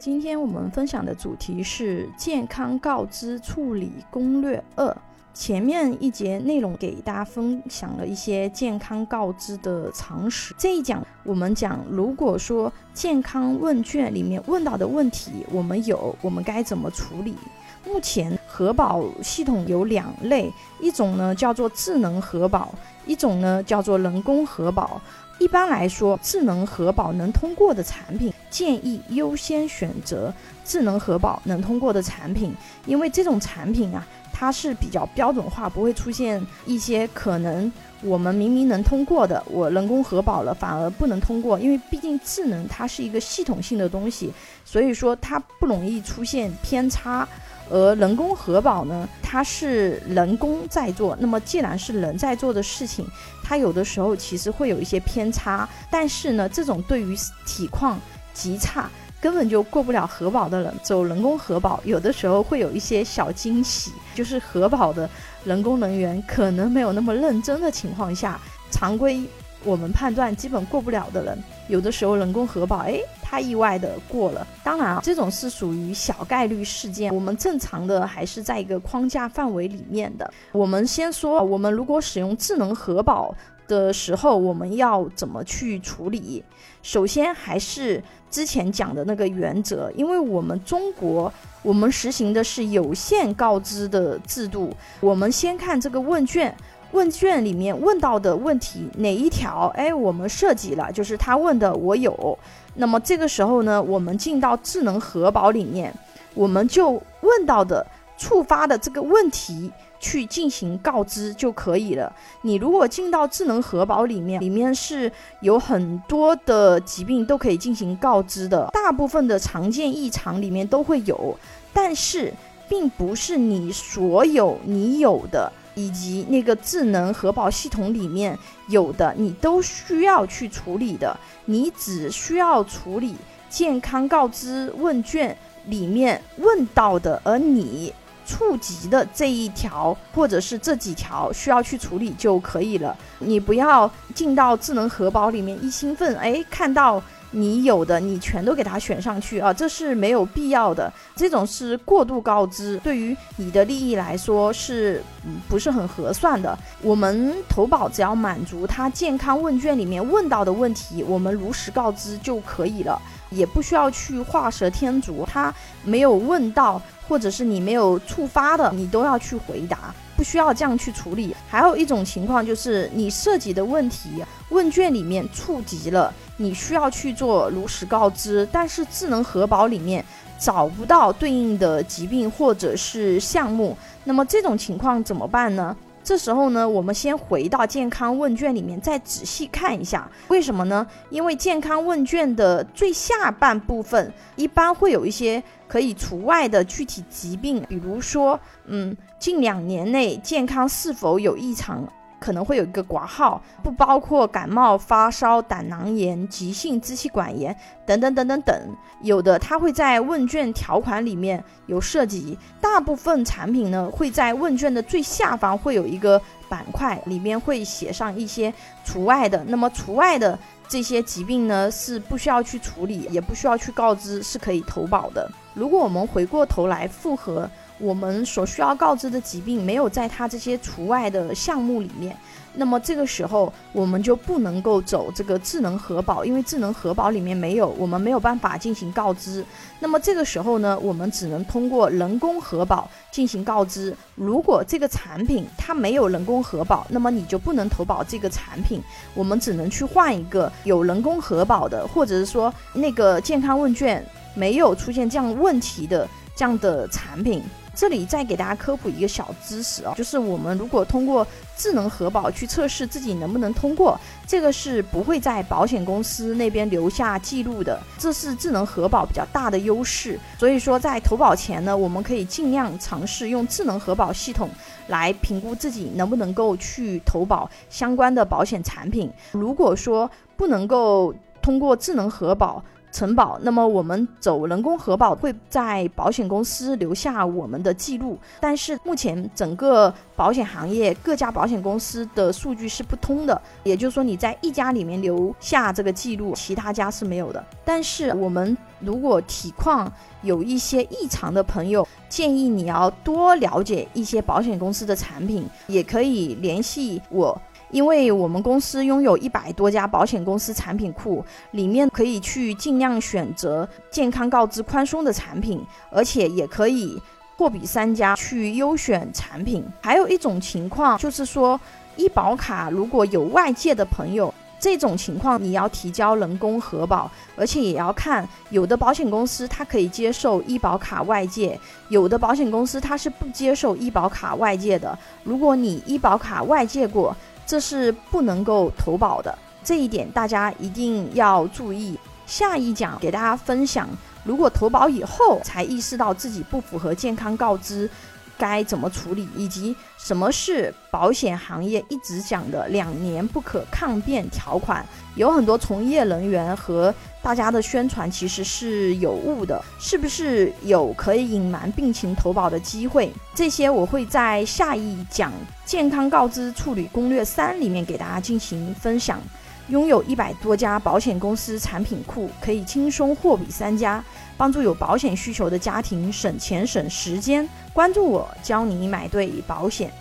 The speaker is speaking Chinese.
今天我们分享的主题是健康告知处理攻略二。前面一节内容给大家分享了一些健康告知的常识。这一讲我们讲，如果说健康问卷里面问到的问题我们有，我们该怎么处理？目前核保系统有两类，一种呢叫做智能核保，一种呢叫做人工核保。一般来说，智能核保能通过的产品，建议优先选择智能核保能通过的产品，因为这种产品啊，它是比较标准化，不会出现一些可能我们明明能通过的，我人工核保了反而不能通过，因为毕竟智能它是一个系统性的东西，所以说它不容易出现偏差。而人工核保呢，它是人工在做，那么既然是人在做的事情，它有的时候其实会有一些偏差。但是呢，这种对于体况极差，根本就过不了核保的人，走人工核保，有的时候会有一些小惊喜。就是核保的人工人员可能没有那么认真的情况下，常规我们判断基本过不了的人，有的时候人工核保，哎。他意外的过了，当然啊，这种是属于小概率事件。我们正常的还是在一个框架范围里面的。我们先说，我们如果使用智能核保的时候，我们要怎么去处理？首先还是之前讲的那个原则，因为我们中国我们实行的是有限告知的制度。我们先看这个问卷，问卷里面问到的问题哪一条？哎，我们涉及了，就是他问的我有。那么这个时候呢，我们进到智能核保里面，我们就问到的触发的这个问题去进行告知就可以了。你如果进到智能核保里面，里面是有很多的疾病都可以进行告知的，大部分的常见异常里面都会有，但是并不是你所有你有的。以及那个智能核保系统里面有的，你都需要去处理的。你只需要处理健康告知问卷里面问到的，而你触及的这一条或者是这几条需要去处理就可以了。你不要进到智能核保里面一兴奋，哎，看到。你有的，你全都给他选上去啊，这是没有必要的。这种是过度告知，对于你的利益来说是不是很合算的？我们投保只要满足他健康问卷里面问到的问题，我们如实告知就可以了，也不需要去画蛇添足。他没有问到，或者是你没有触发的，你都要去回答。不需要这样去处理。还有一种情况就是你涉及的问题问卷里面触及了，你需要去做如实告知，但是智能核保里面找不到对应的疾病或者是项目，那么这种情况怎么办呢？这时候呢，我们先回到健康问卷里面再仔细看一下，为什么呢？因为健康问卷的最下半部分一般会有一些。可以除外的具体疾病，比如说，嗯，近两年内健康是否有异常，可能会有一个挂号，不包括感冒、发烧、胆囊炎、急性支气管炎等等等等等。有的它会在问卷条款里面有涉及，大部分产品呢会在问卷的最下方会有一个板块，里面会写上一些除外的。那么除外的这些疾病呢是不需要去处理，也不需要去告知，是可以投保的。如果我们回过头来复核我们所需要告知的疾病没有在它这些除外的项目里面，那么这个时候我们就不能够走这个智能核保，因为智能核保里面没有，我们没有办法进行告知。那么这个时候呢，我们只能通过人工核保进行告知。如果这个产品它没有人工核保，那么你就不能投保这个产品，我们只能去换一个有人工核保的，或者是说那个健康问卷。没有出现这样问题的这样的产品，这里再给大家科普一个小知识啊，就是我们如果通过智能核保去测试自己能不能通过，这个是不会在保险公司那边留下记录的，这是智能核保比较大的优势。所以说在投保前呢，我们可以尽量尝试用智能核保系统来评估自己能不能够去投保相关的保险产品。如果说不能够通过智能核保，承保，那么我们走人工核保会在保险公司留下我们的记录，但是目前整个保险行业各家保险公司的数据是不通的，也就是说你在一家里面留下这个记录，其他家是没有的。但是我们如果体况有一些异常的朋友，建议你要多了解一些保险公司的产品，也可以联系我。因为我们公司拥有一百多家保险公司产品库，里面可以去尽量选择健康告知宽松的产品，而且也可以货比三家去优选产品。还有一种情况就是说，医保卡如果有外借的朋友，这种情况你要提交人工核保，而且也要看有的保险公司它可以接受医保卡外借，有的保险公司它是不接受医保卡外借的。如果你医保卡外借过，这是不能够投保的，这一点大家一定要注意。下一讲给大家分享，如果投保以后才意识到自己不符合健康告知。该怎么处理，以及什么是保险行业一直讲的两年不可抗辩条款？有很多从业人员和大家的宣传其实是有误的，是不是有可以隐瞒病情投保的机会？这些我会在下一讲《健康告知处理攻略三》里面给大家进行分享。拥有一百多家保险公司产品库，可以轻松货比三家，帮助有保险需求的家庭省钱省时间。关注我，教你买对保险。